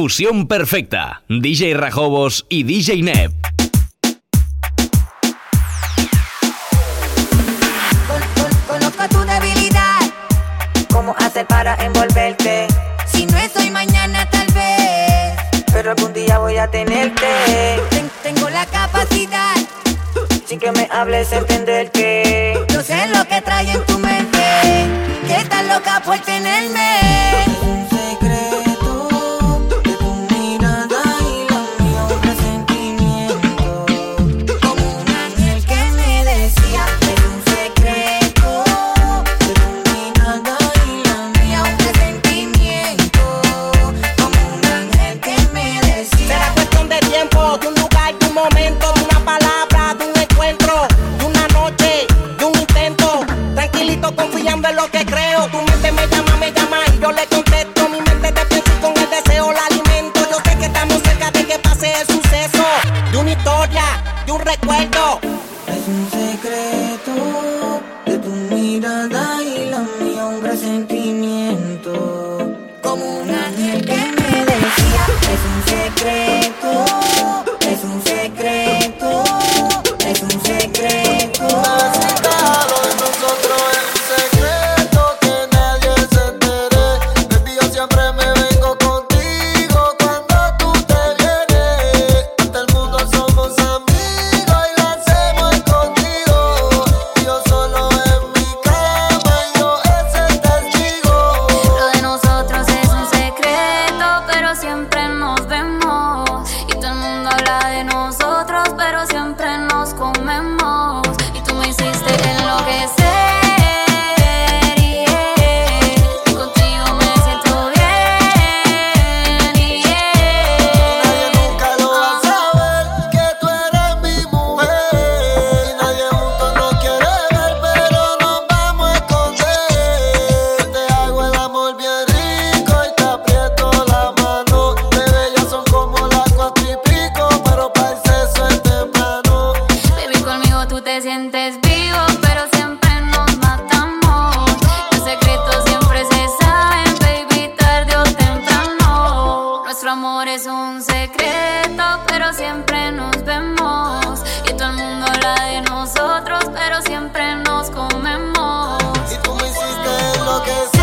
fusión perfecta. DJ Rajobos y DJ Neb. Conozco tu debilidad. ¿Cómo hacer para envolverte? Si no es hoy, mañana tal vez. Pero algún día voy a tenerte. tengo la capacidad. Sin que me hables, entender que. Yo sé lo que trae en tu mente. Que estás loca por tenerme. amor es un secreto, pero siempre nos vemos. Y todo el mundo habla de nosotros, pero siempre nos comemos. Y tú me hiciste lo que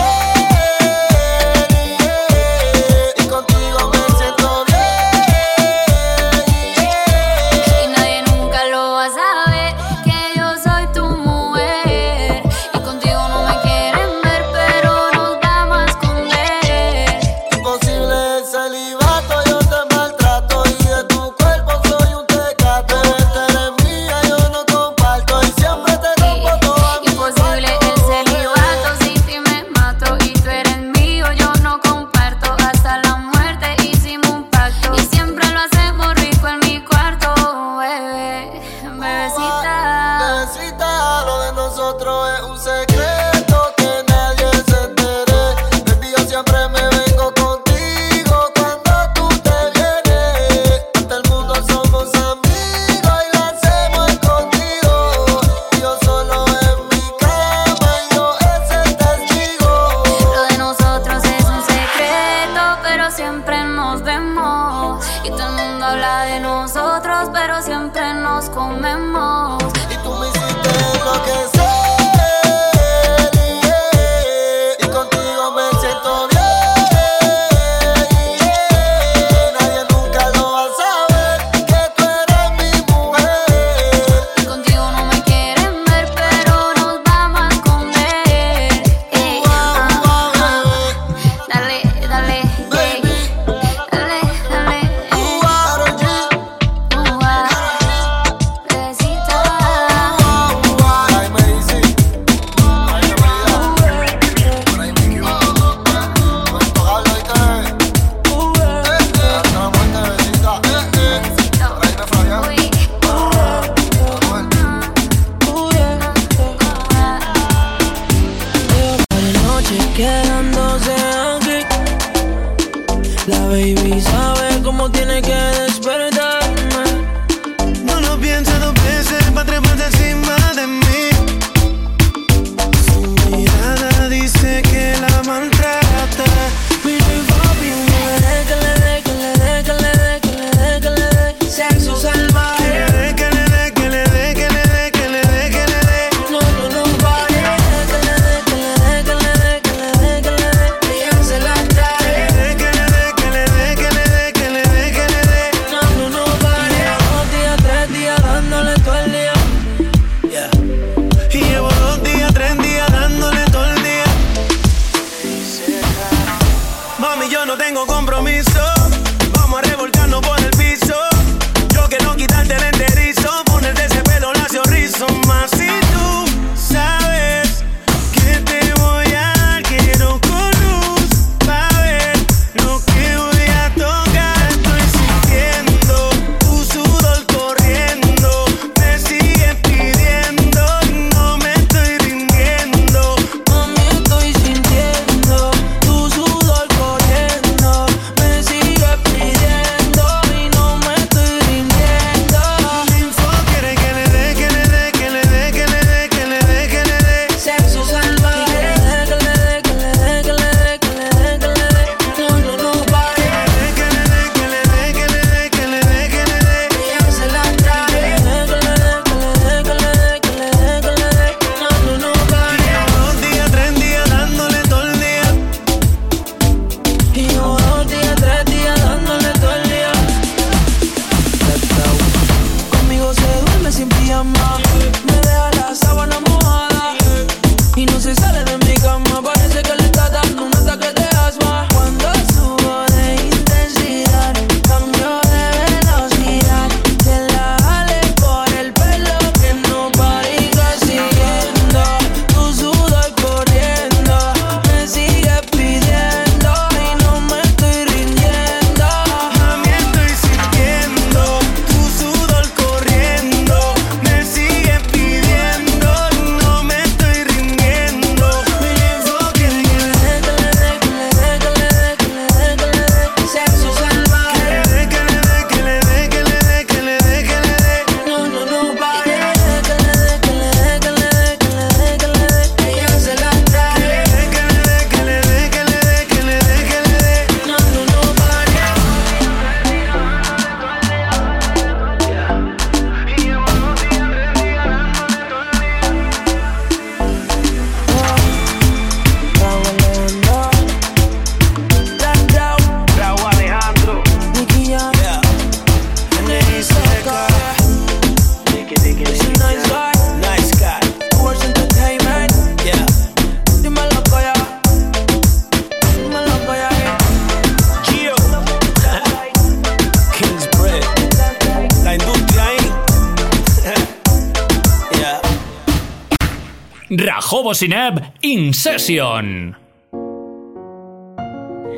Lobo Sineb In Session.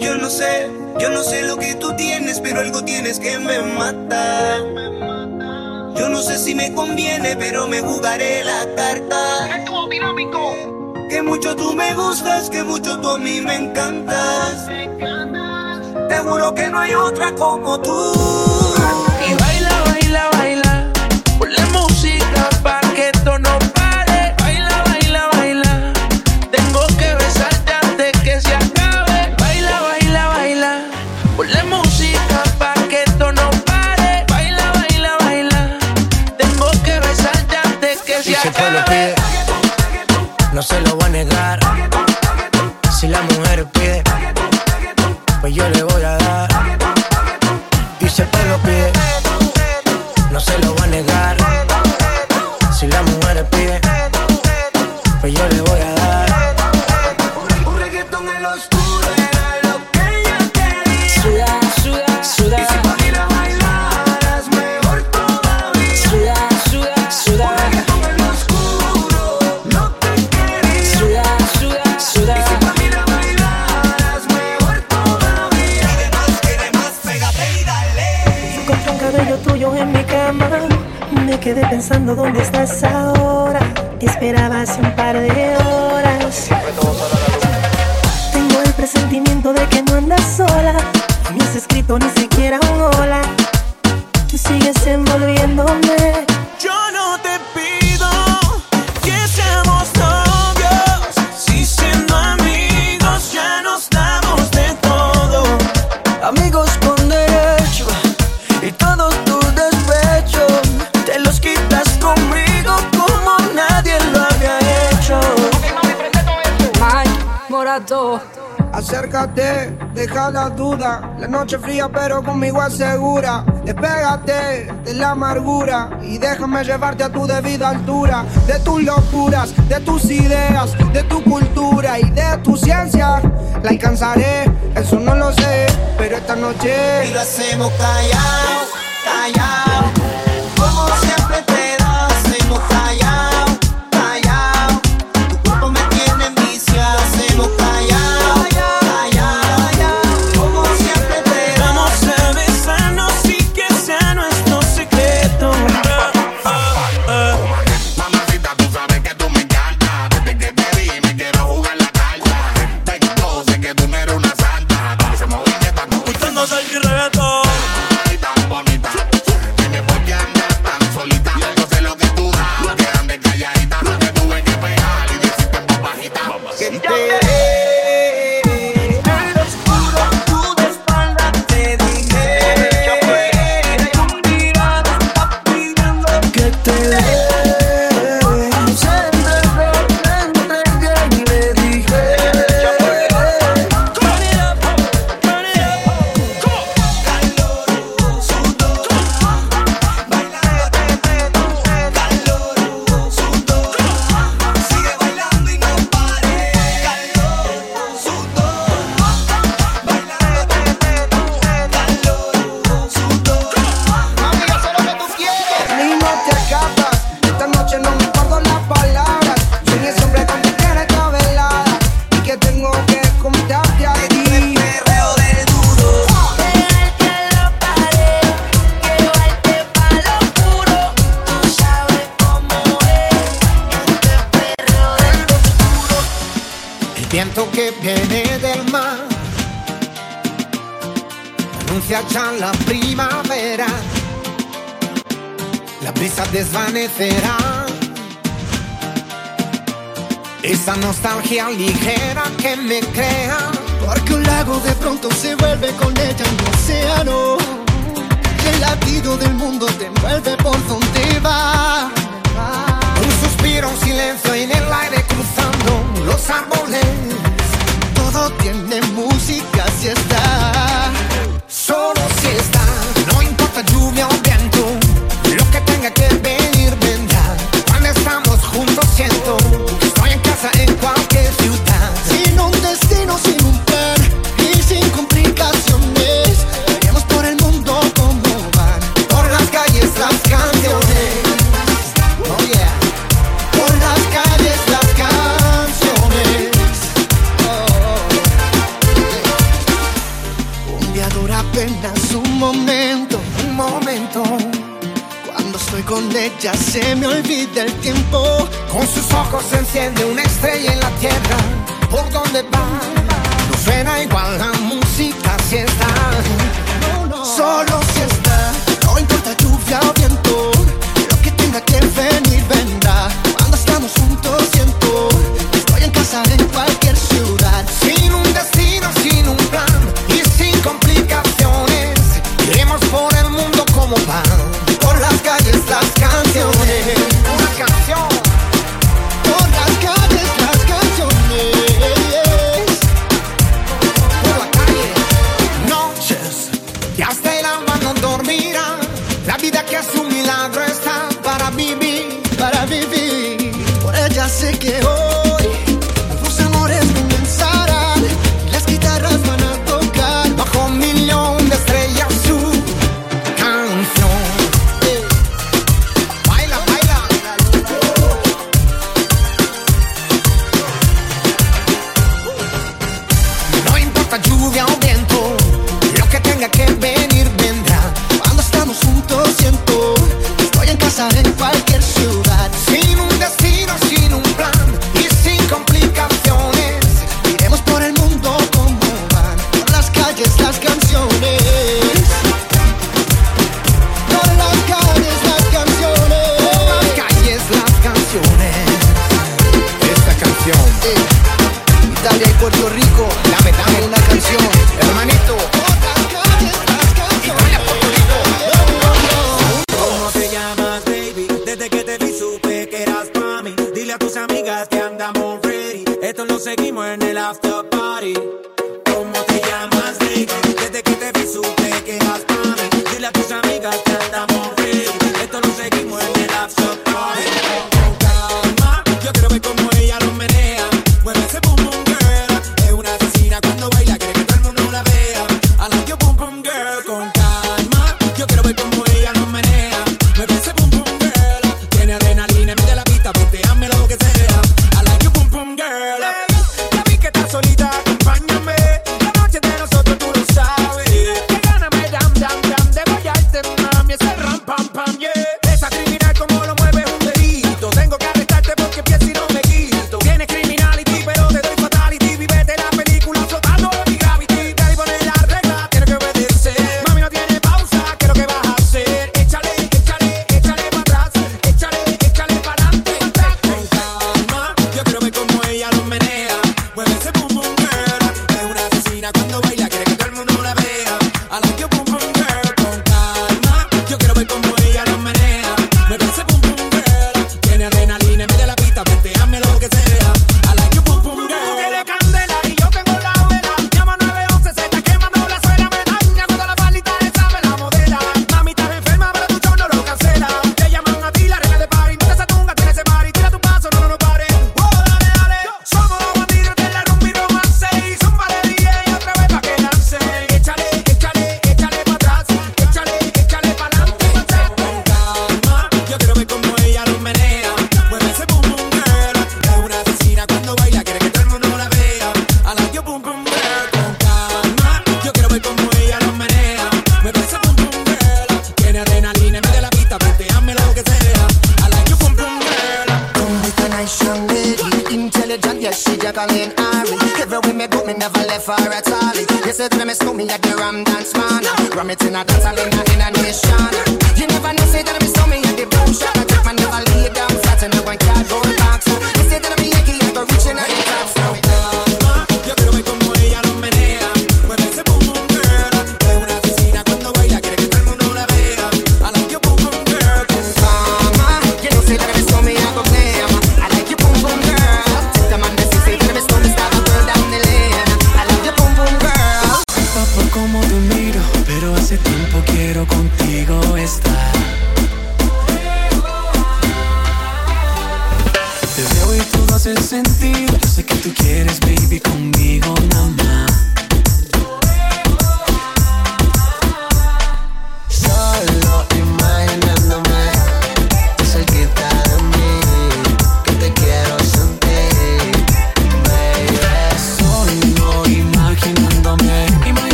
Yo no sé, yo no sé lo que tú tienes, pero algo tienes que me mata. Yo no sé si me conviene, pero me jugaré la carta. Que mucho tú me gustas, que mucho tú a mí me encantas. Te juro que no hay otra como tú. quitado las dudas. La noche fría, pero conmigo es segura. Despégate de la amargura y déjame llevarte a tu debida altura. De tus locuras, de tus ideas, de tu cultura y de tu ciencia. La alcanzaré, eso no lo sé, pero esta noche. Y lo hacemos callado, callado. Porque un lago de pronto se vuelve con ella un océano. Y el latido del mundo te envuelve por donde va. Un suspiro, un silencio en el aire cruzando los árboles. Todo tiene música. de Puerto Rico, dame, dame una canción.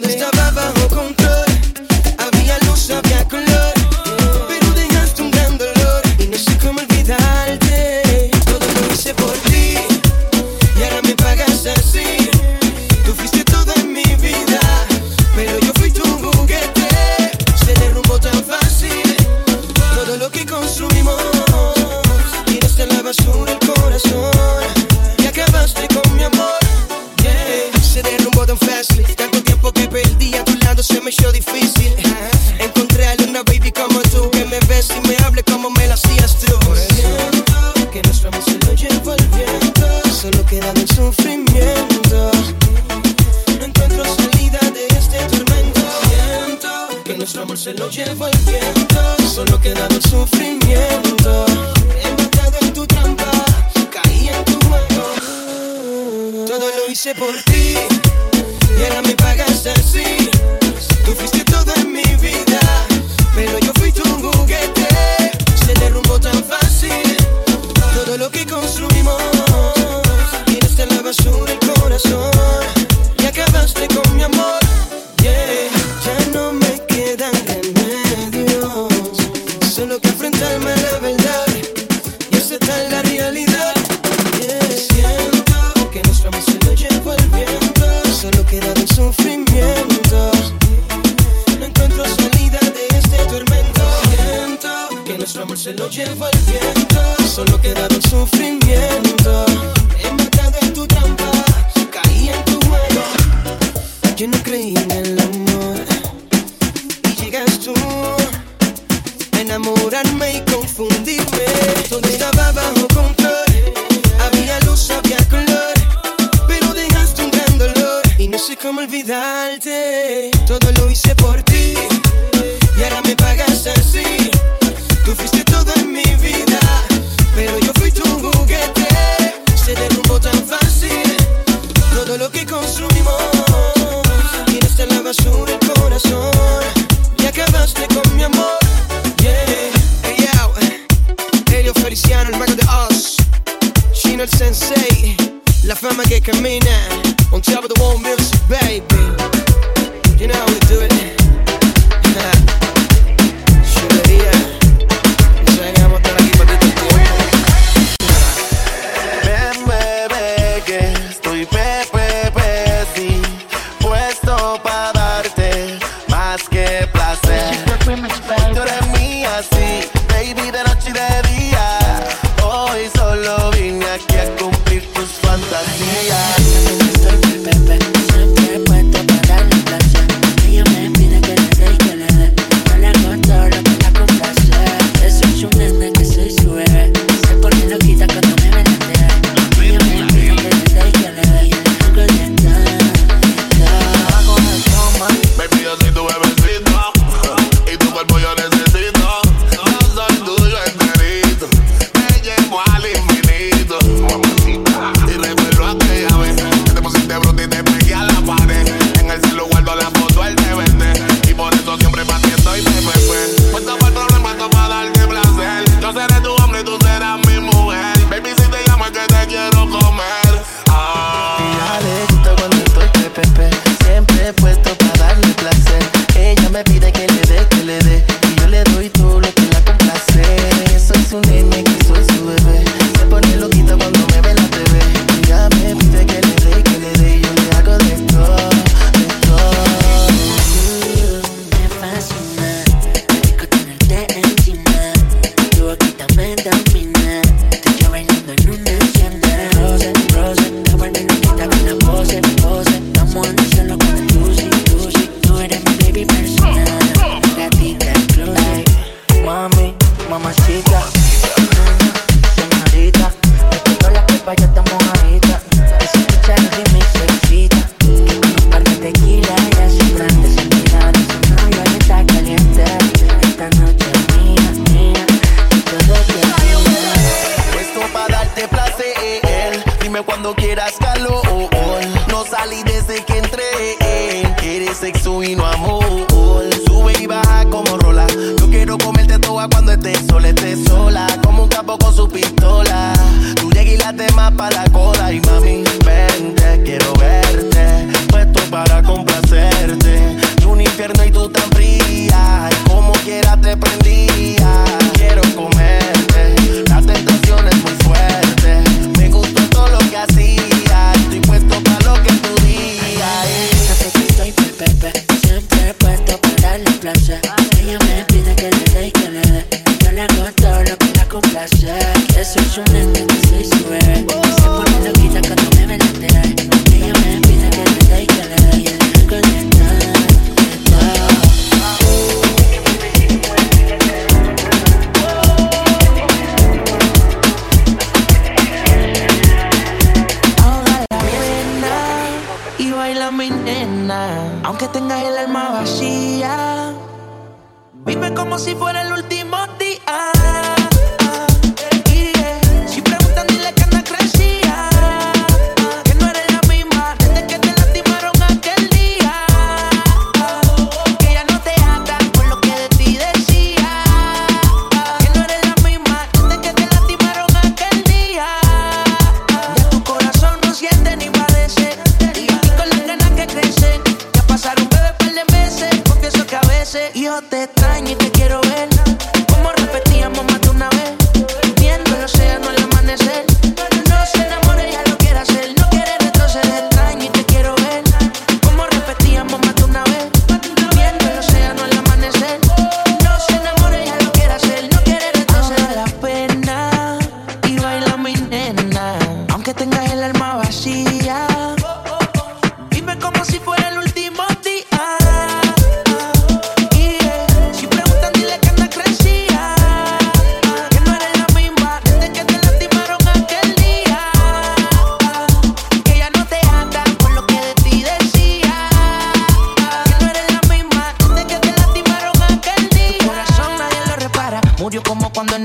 Confundirme. Todo estaba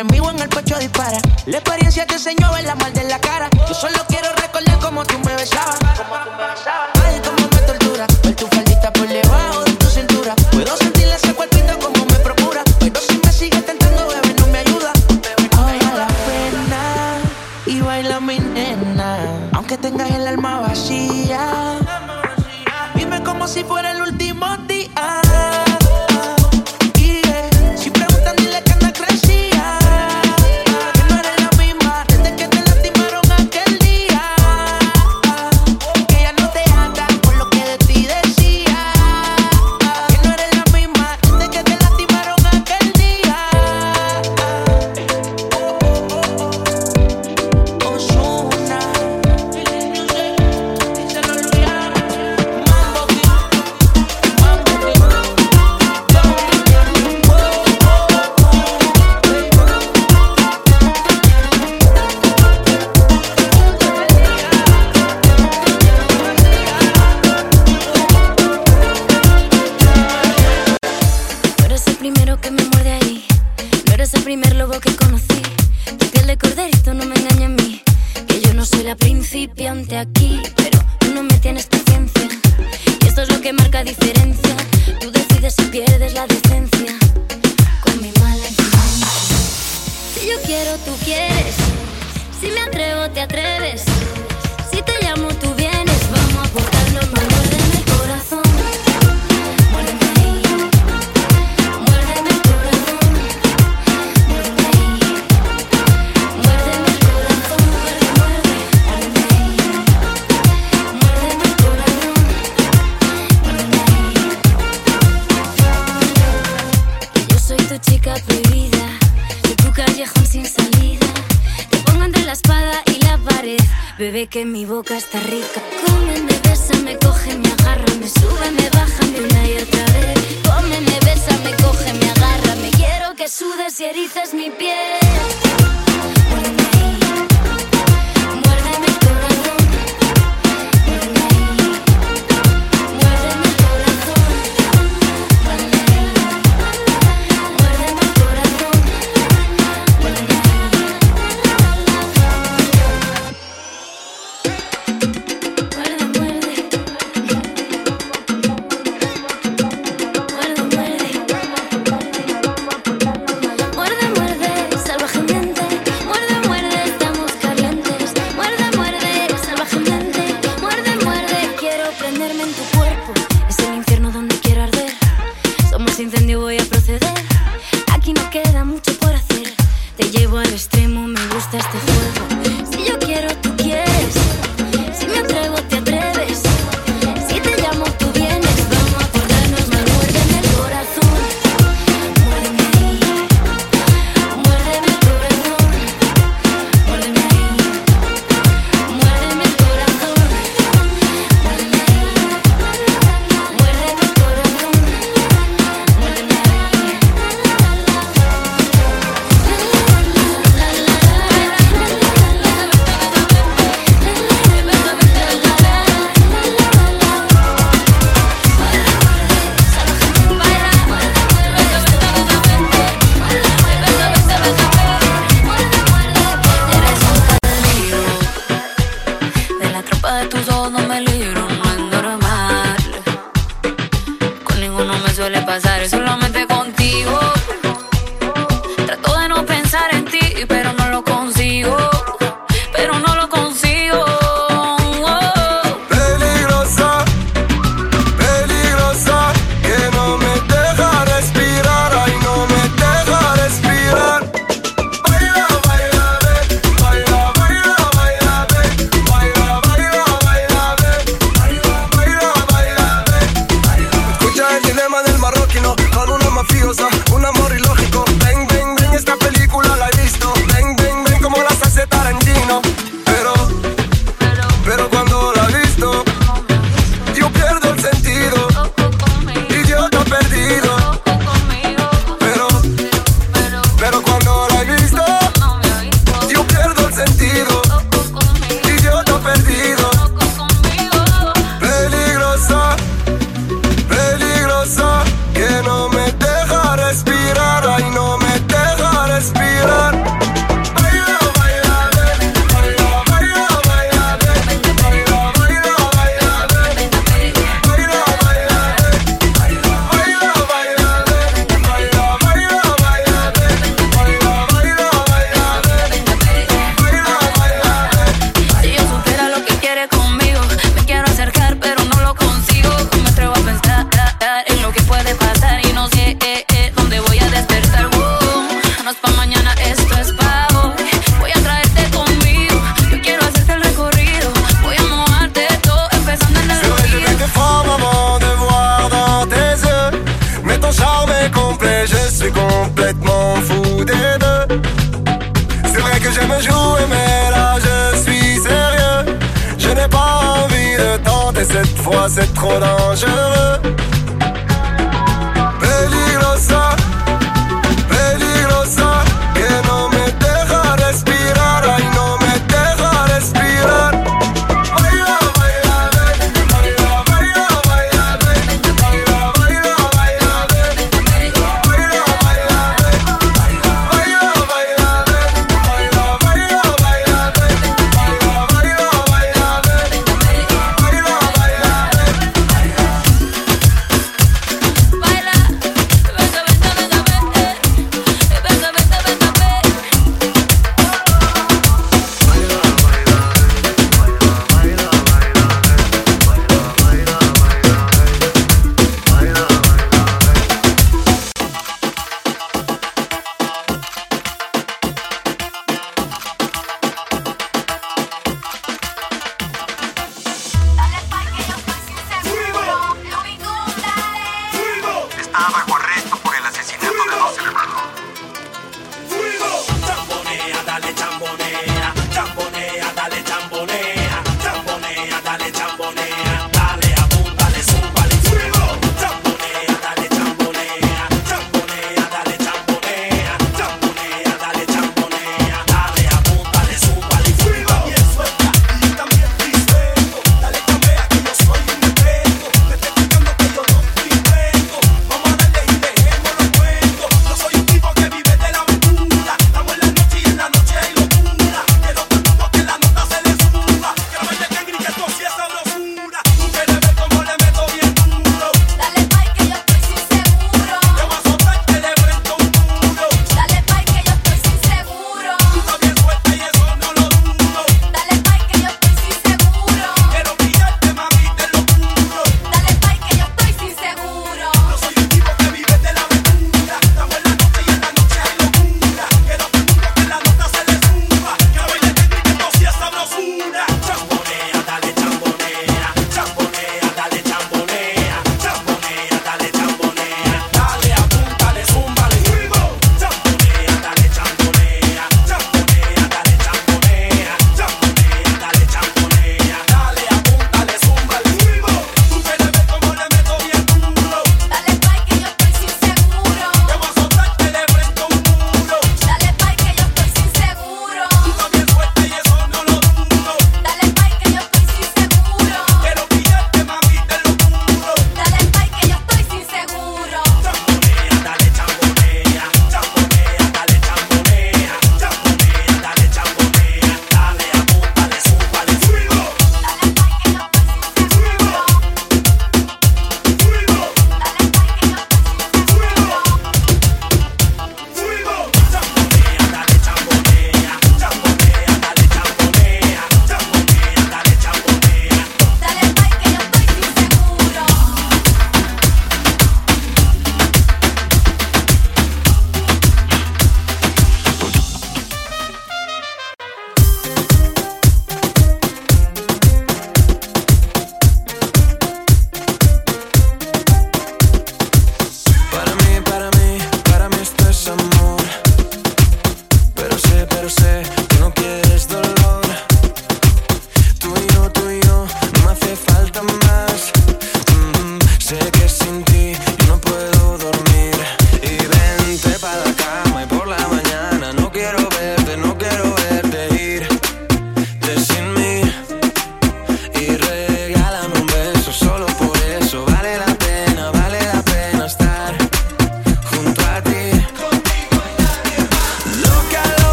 enemigo en el pecho dispara. La experiencia te este enseñó a ver la mal de la cara. Yo solo quiero recordar cómo tú me besabas. Cómo tú me besabas.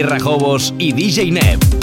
Rajobos y DJ Neb.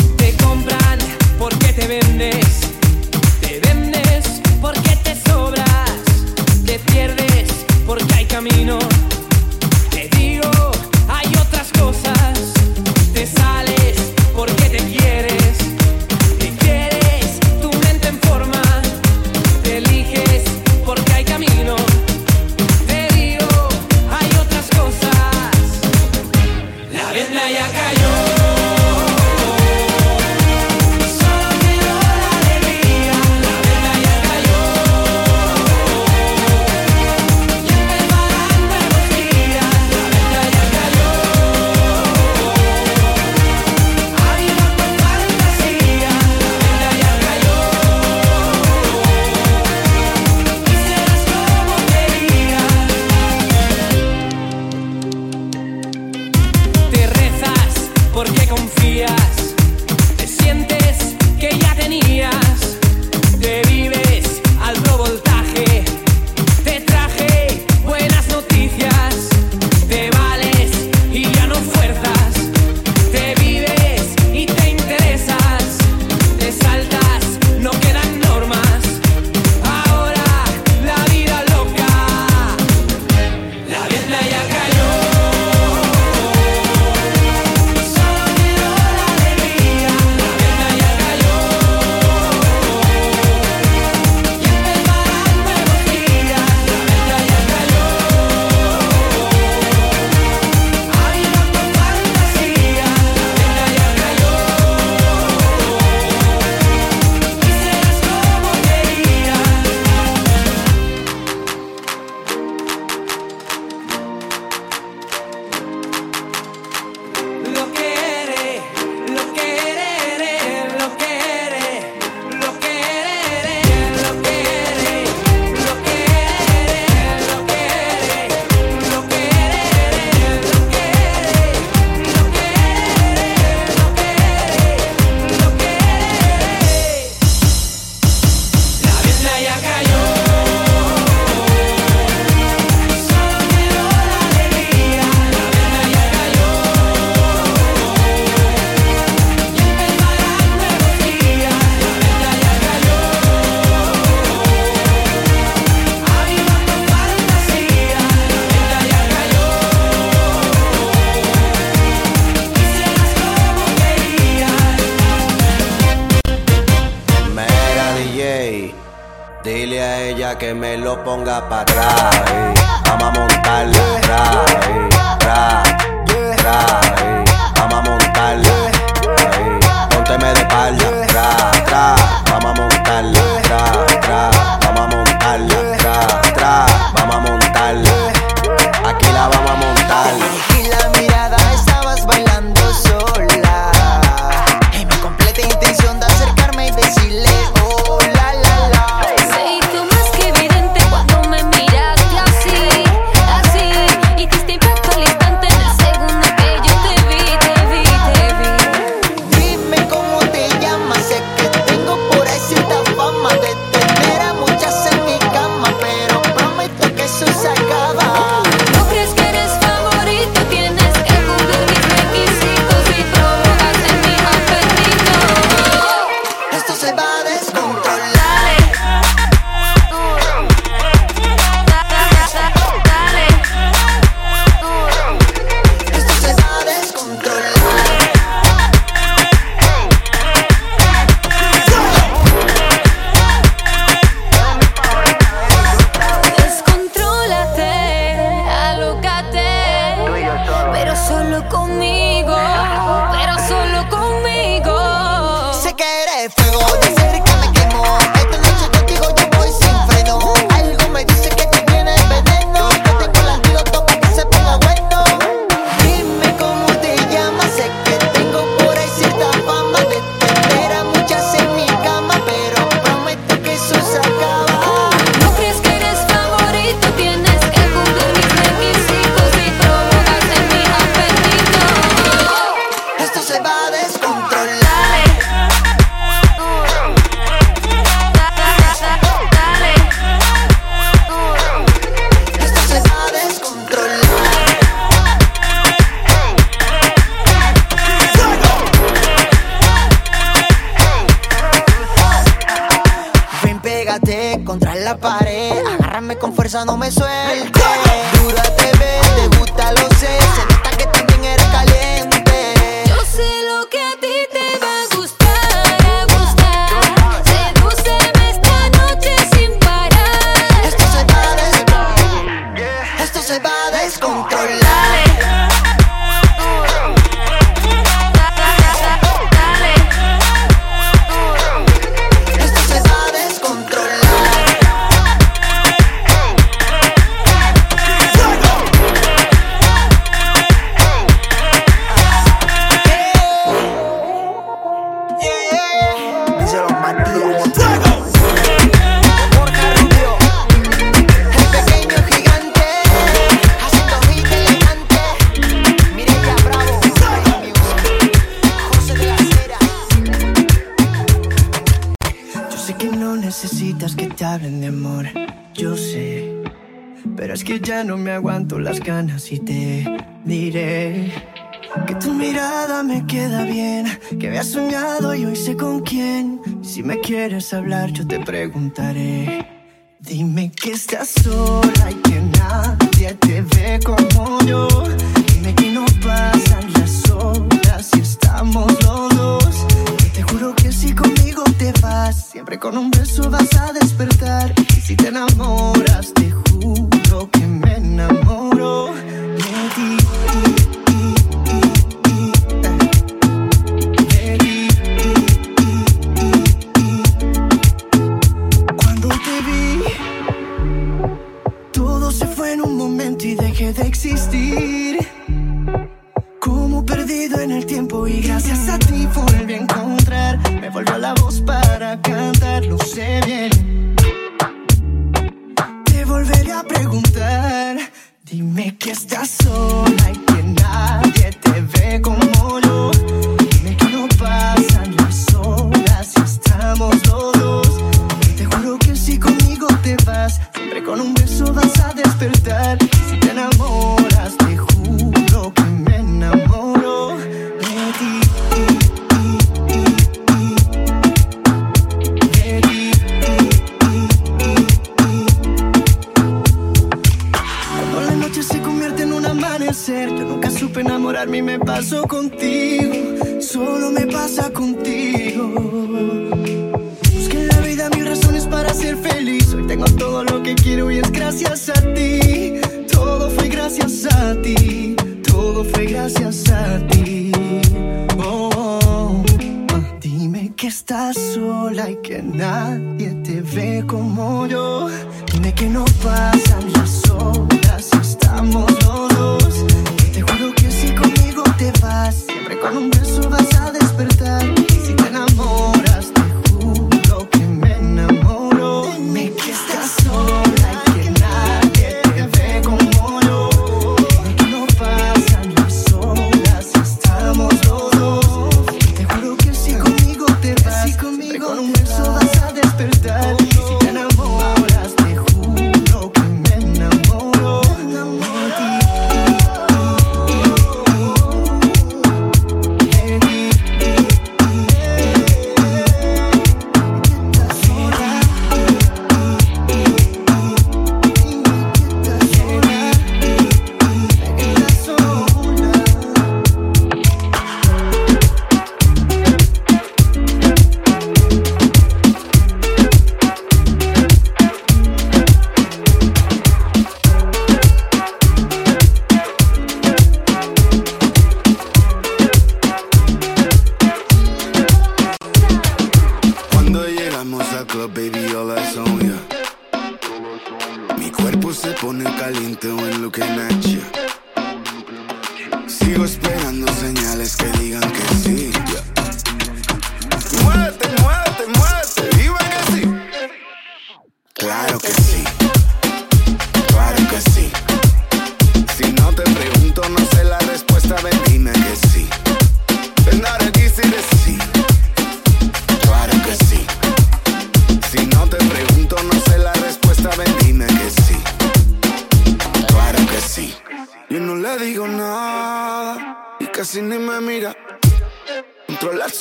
Estás sola y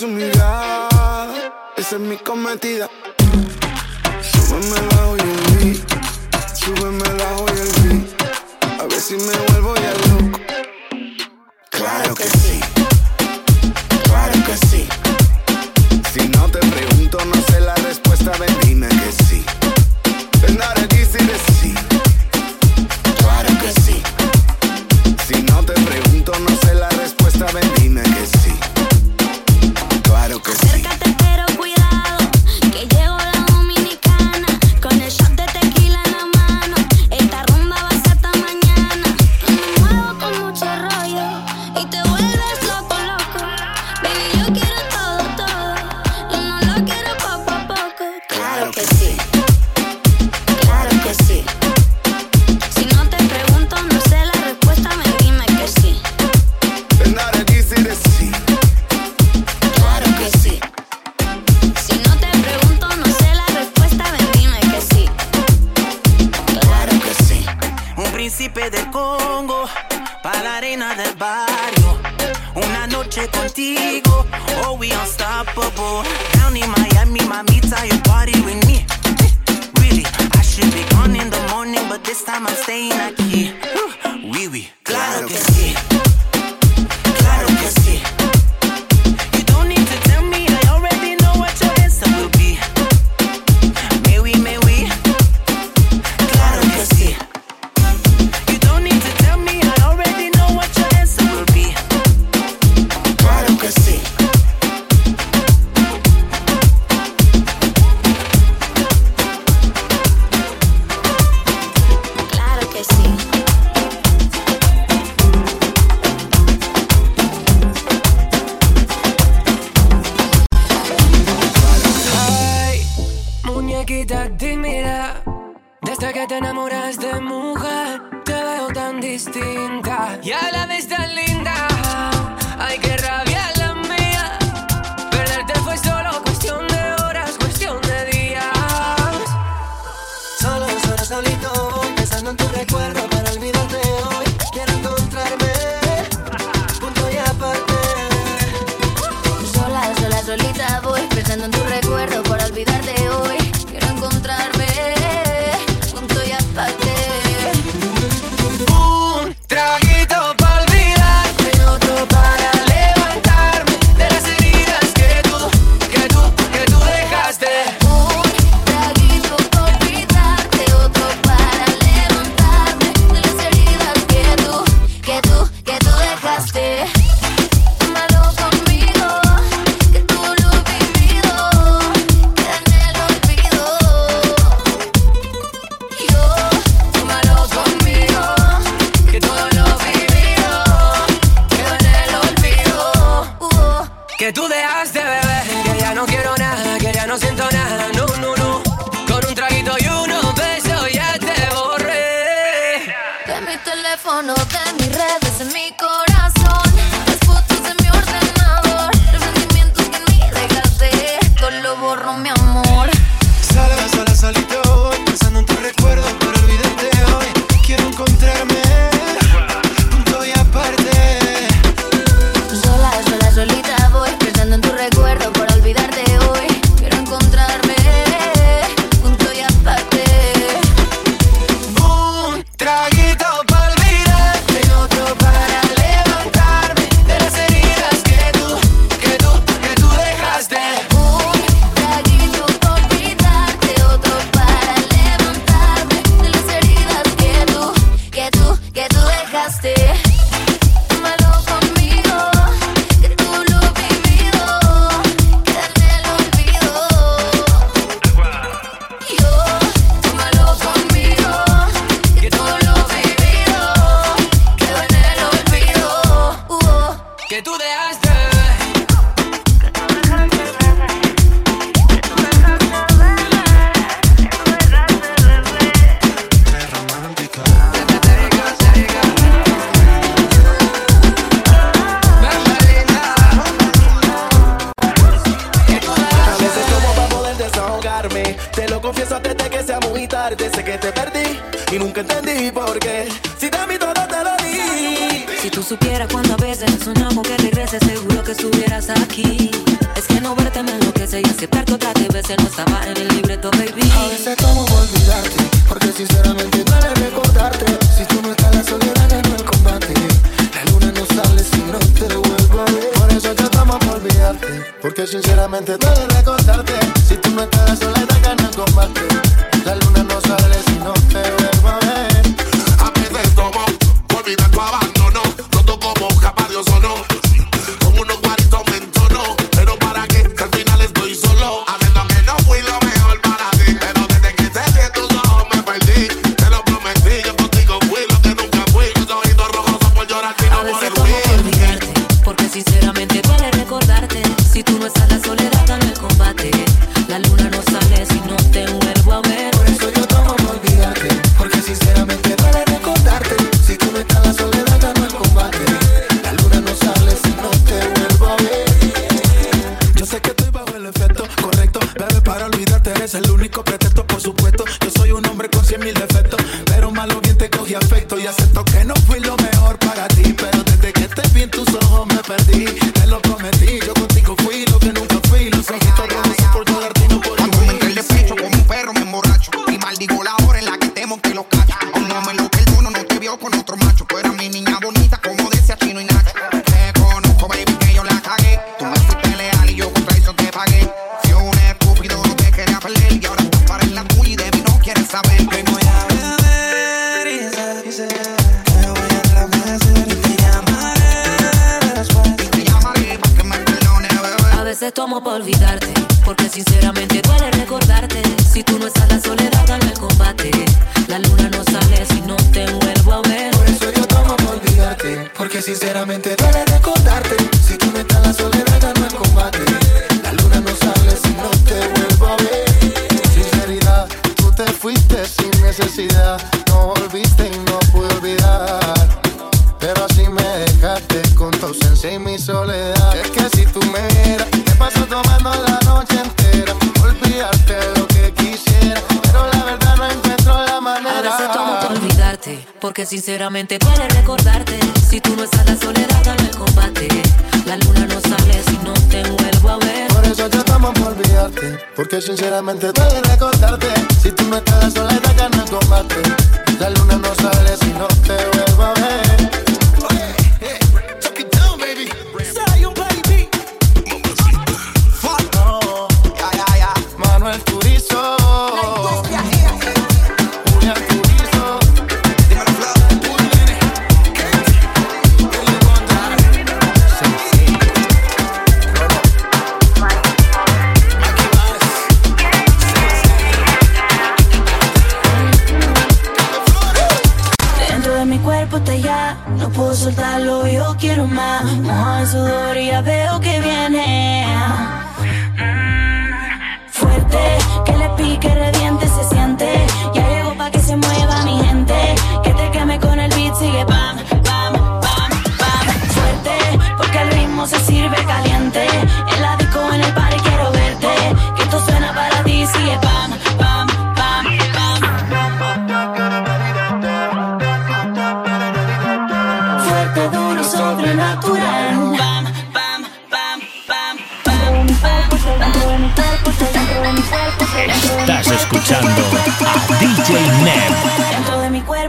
Esa es mi cometida. Súbeme la hoy el beat. Súbeme la hoy el beat. A ver si me vuelvo ya loco. Claro que sí. Claro que sí. Si no te pregunto, no sé la respuesta, bendita. distinta. Y la distancia entendí por qué. Si te mí todo te lo di. Si tú supieras cuántas veces soñamos que regreses, seguro que estuvieras aquí. Es que no verte me enloquece y aceptar que otra veces no estaba en no volviste y no pude olvidar. Pero así me dejaste con tu ausencia y mi soledad. Es que si tú me vieras, me paso tomando la noche entera. Olvidar porque sinceramente puede recordarte. Si tú no estás, la soledad gana el combate. La luna no sale si no te vuelvo a ver. Por eso tratamos por olvidarte, porque sinceramente puede recordarte. Si tú no estás, la soledad gana el combate. La luna no sale si no te vuelvo a ver.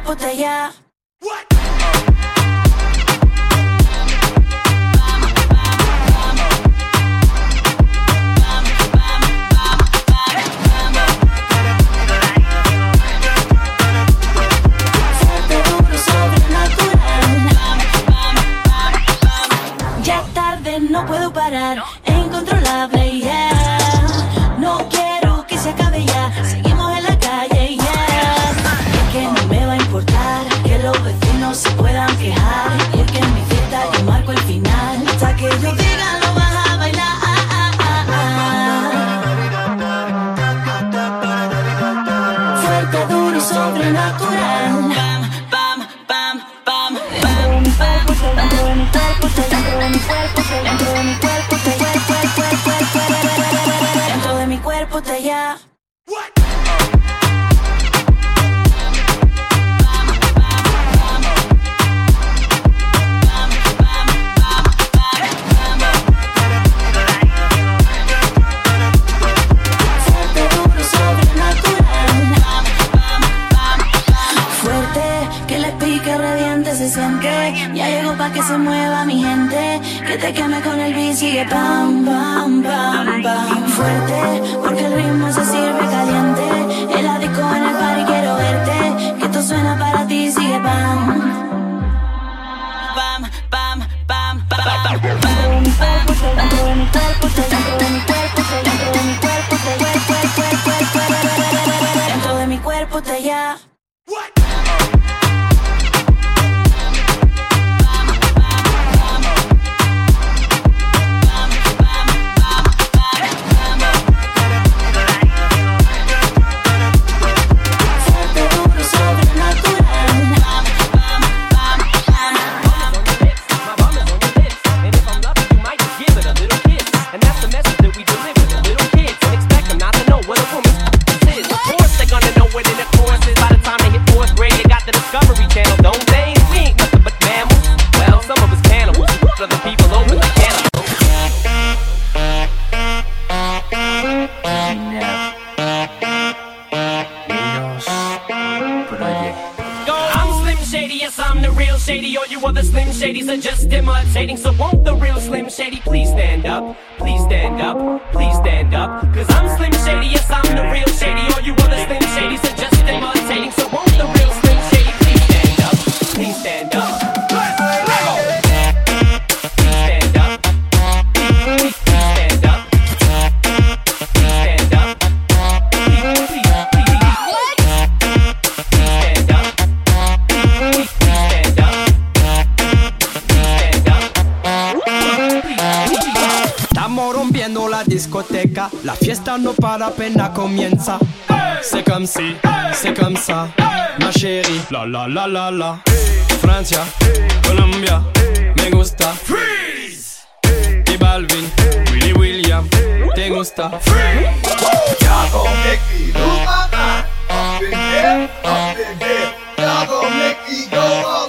botella sobrenatural. Pam, pam, pam, pam, pam, pam, Dentro de mi cuerpo te llamo. que te queme con el beat sigue pam, pam, pam, pam. Fuerte, porque el ritmo se sirve caliente. El disco en el party, quiero verte. Que esto suena para ti, sigue pam. Pam, pam, pam, pam, pam, pam, pam Dentro de mi cuerpo te llama dating someone c'est comme ça, ma chérie. La la la la la. Francia, Colombia, me gusta. Freeze! Y Balvin, Willy William, te gusta. Freeze! Yago Mickey, do my, up in here, up go up.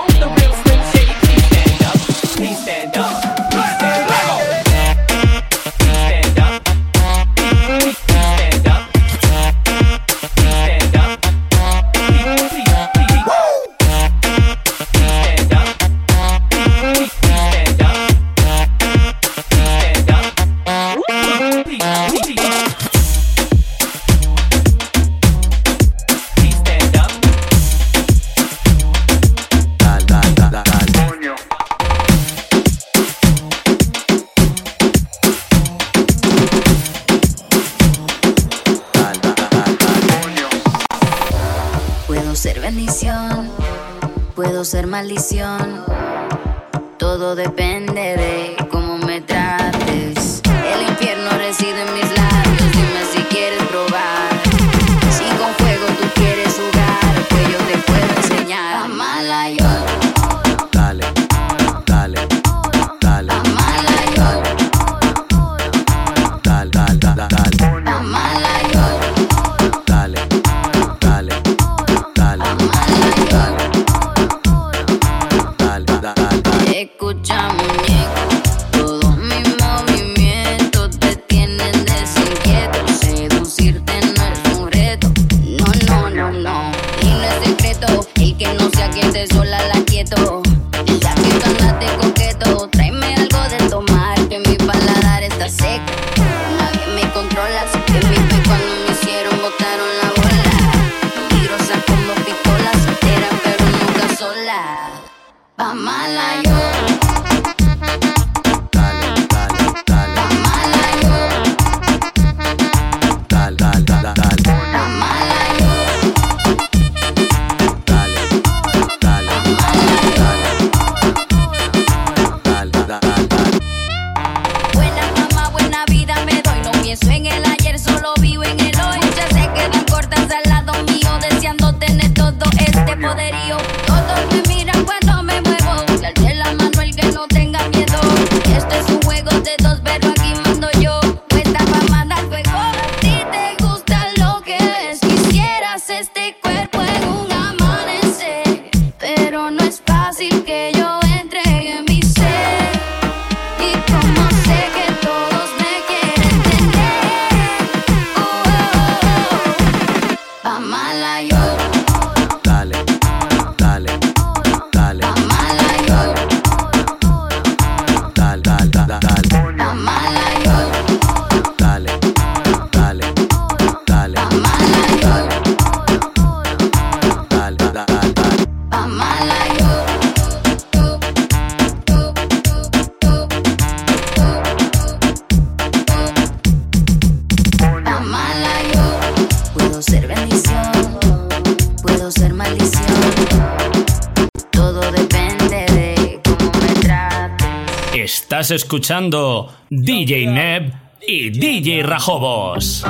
maldición. Todo depende Estás escuchando DJ Neb y DJ Rajobos.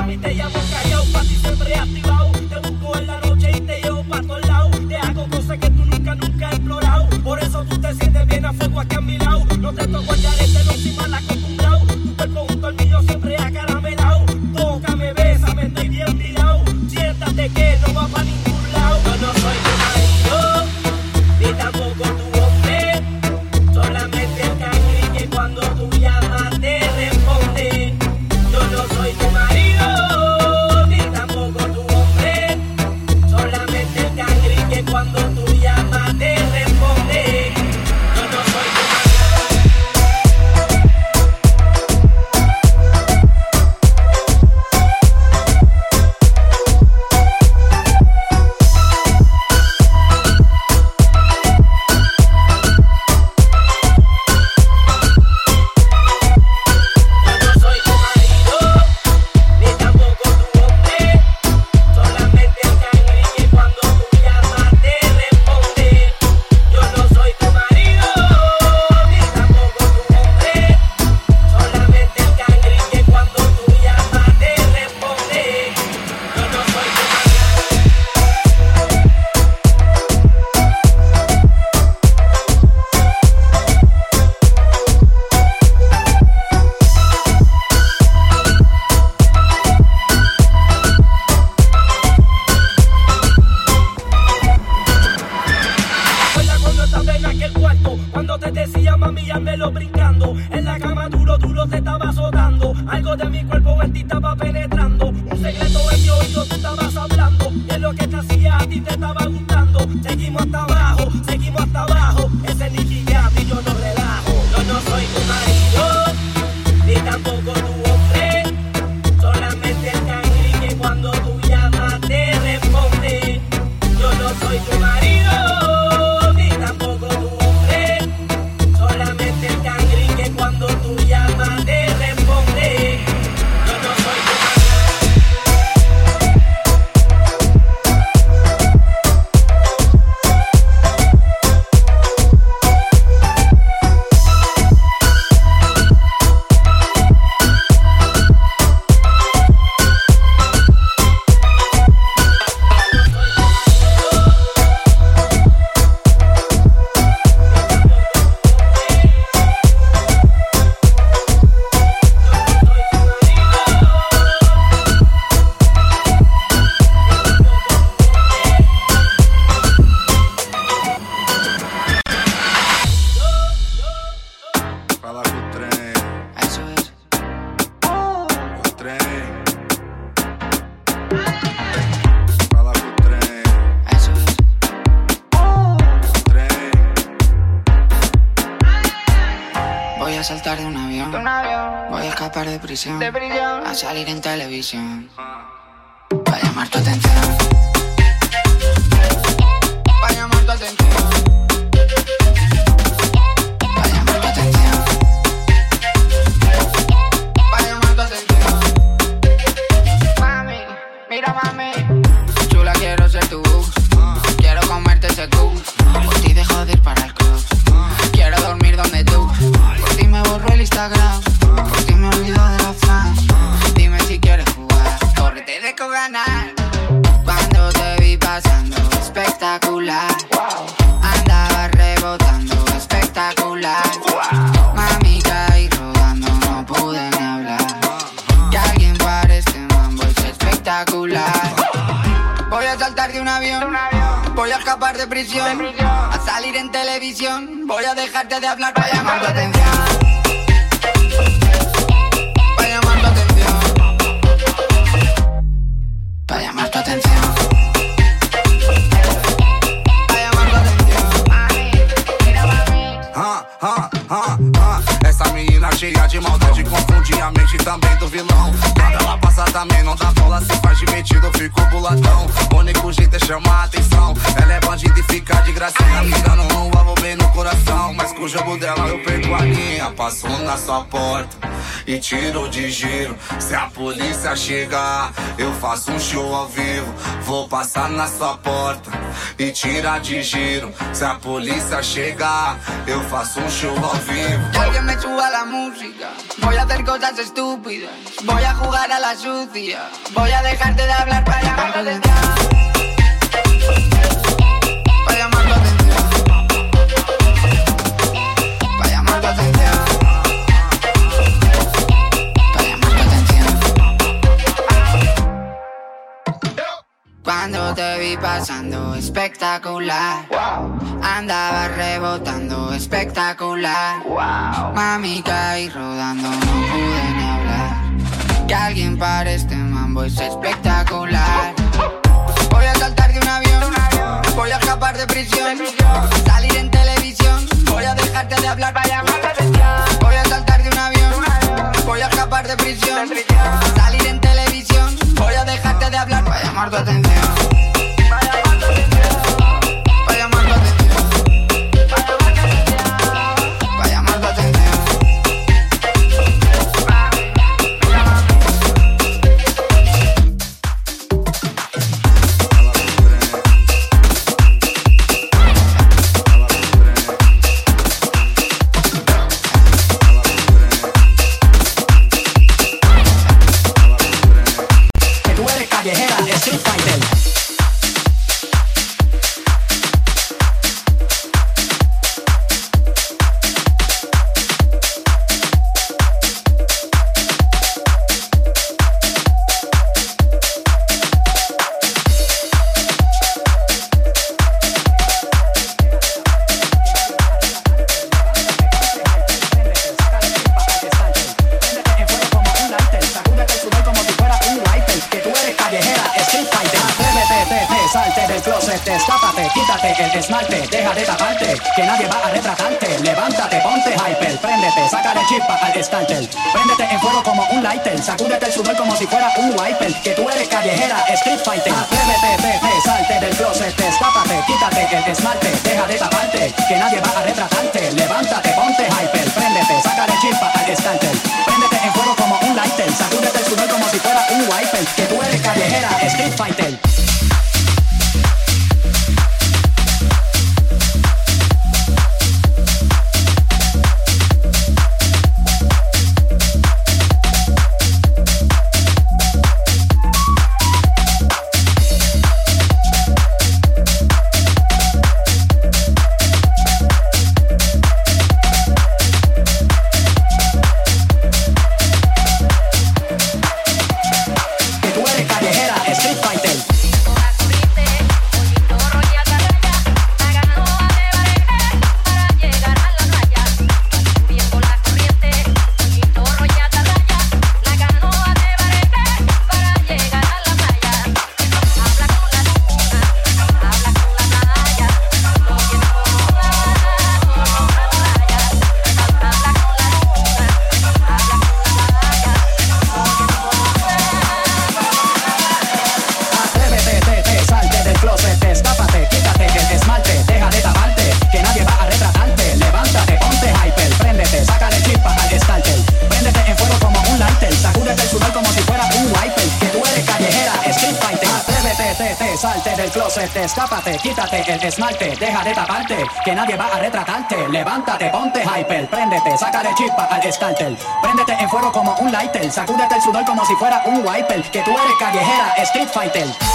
televisión, de brillar, a salir en televisión. Voy a dejarte de hablar para llamar tu atención. A linha. Passo na sua porta e tiro de giro. Se a polícia chegar, eu faço um show ao vivo. Vou passar na sua porta e tirar de giro. Se a polícia chegar, eu faço um show ao vivo. Alguien me suba la música. Voy a hacer cosas estúpidas. Voy a jugar a la sucia. Voy a dejarte de hablar para llamar tu Cuando te vi pasando espectacular. Andaba rebotando espectacular. Mami caí rodando, no pude ni hablar. Que alguien para este mambo es espectacular. Voy a saltar de un avión, voy a escapar de prisión, salir en televisión. Voy a dejarte de hablar para llamar la atención. Voy a saltar de un avión, voy a escapar de prisión, salir en televisión. Hablar para llamar tu atención. Salte del closet, escápate, quítate el esmalte, deja de taparte, que nadie va a retratarte. Levántate, ponte hyper, préndete, sácale chispa al starter. Préndete en fuego como un lighter, sacúdete el sudor como si fuera un wiper. Que tú eres callejera, street fighter.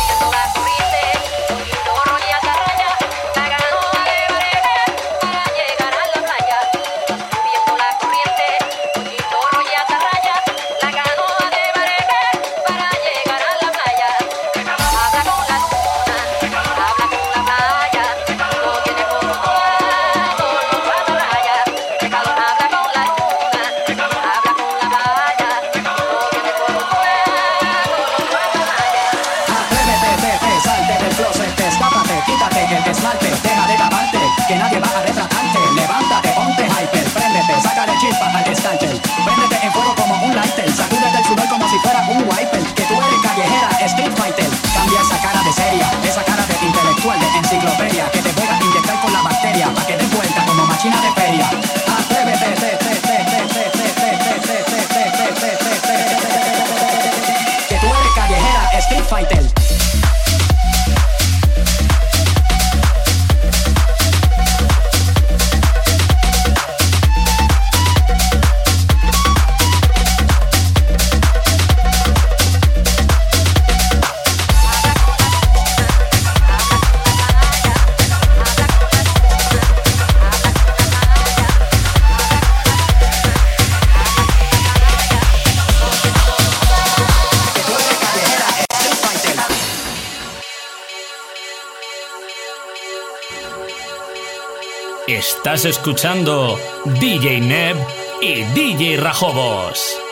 Estás escuchando DJ Neb y DJ Rajobos.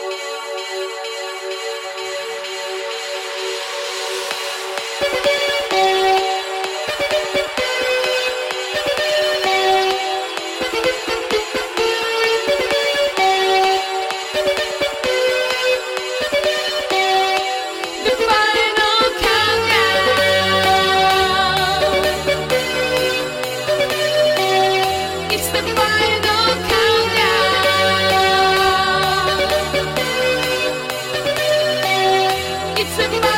Sitting.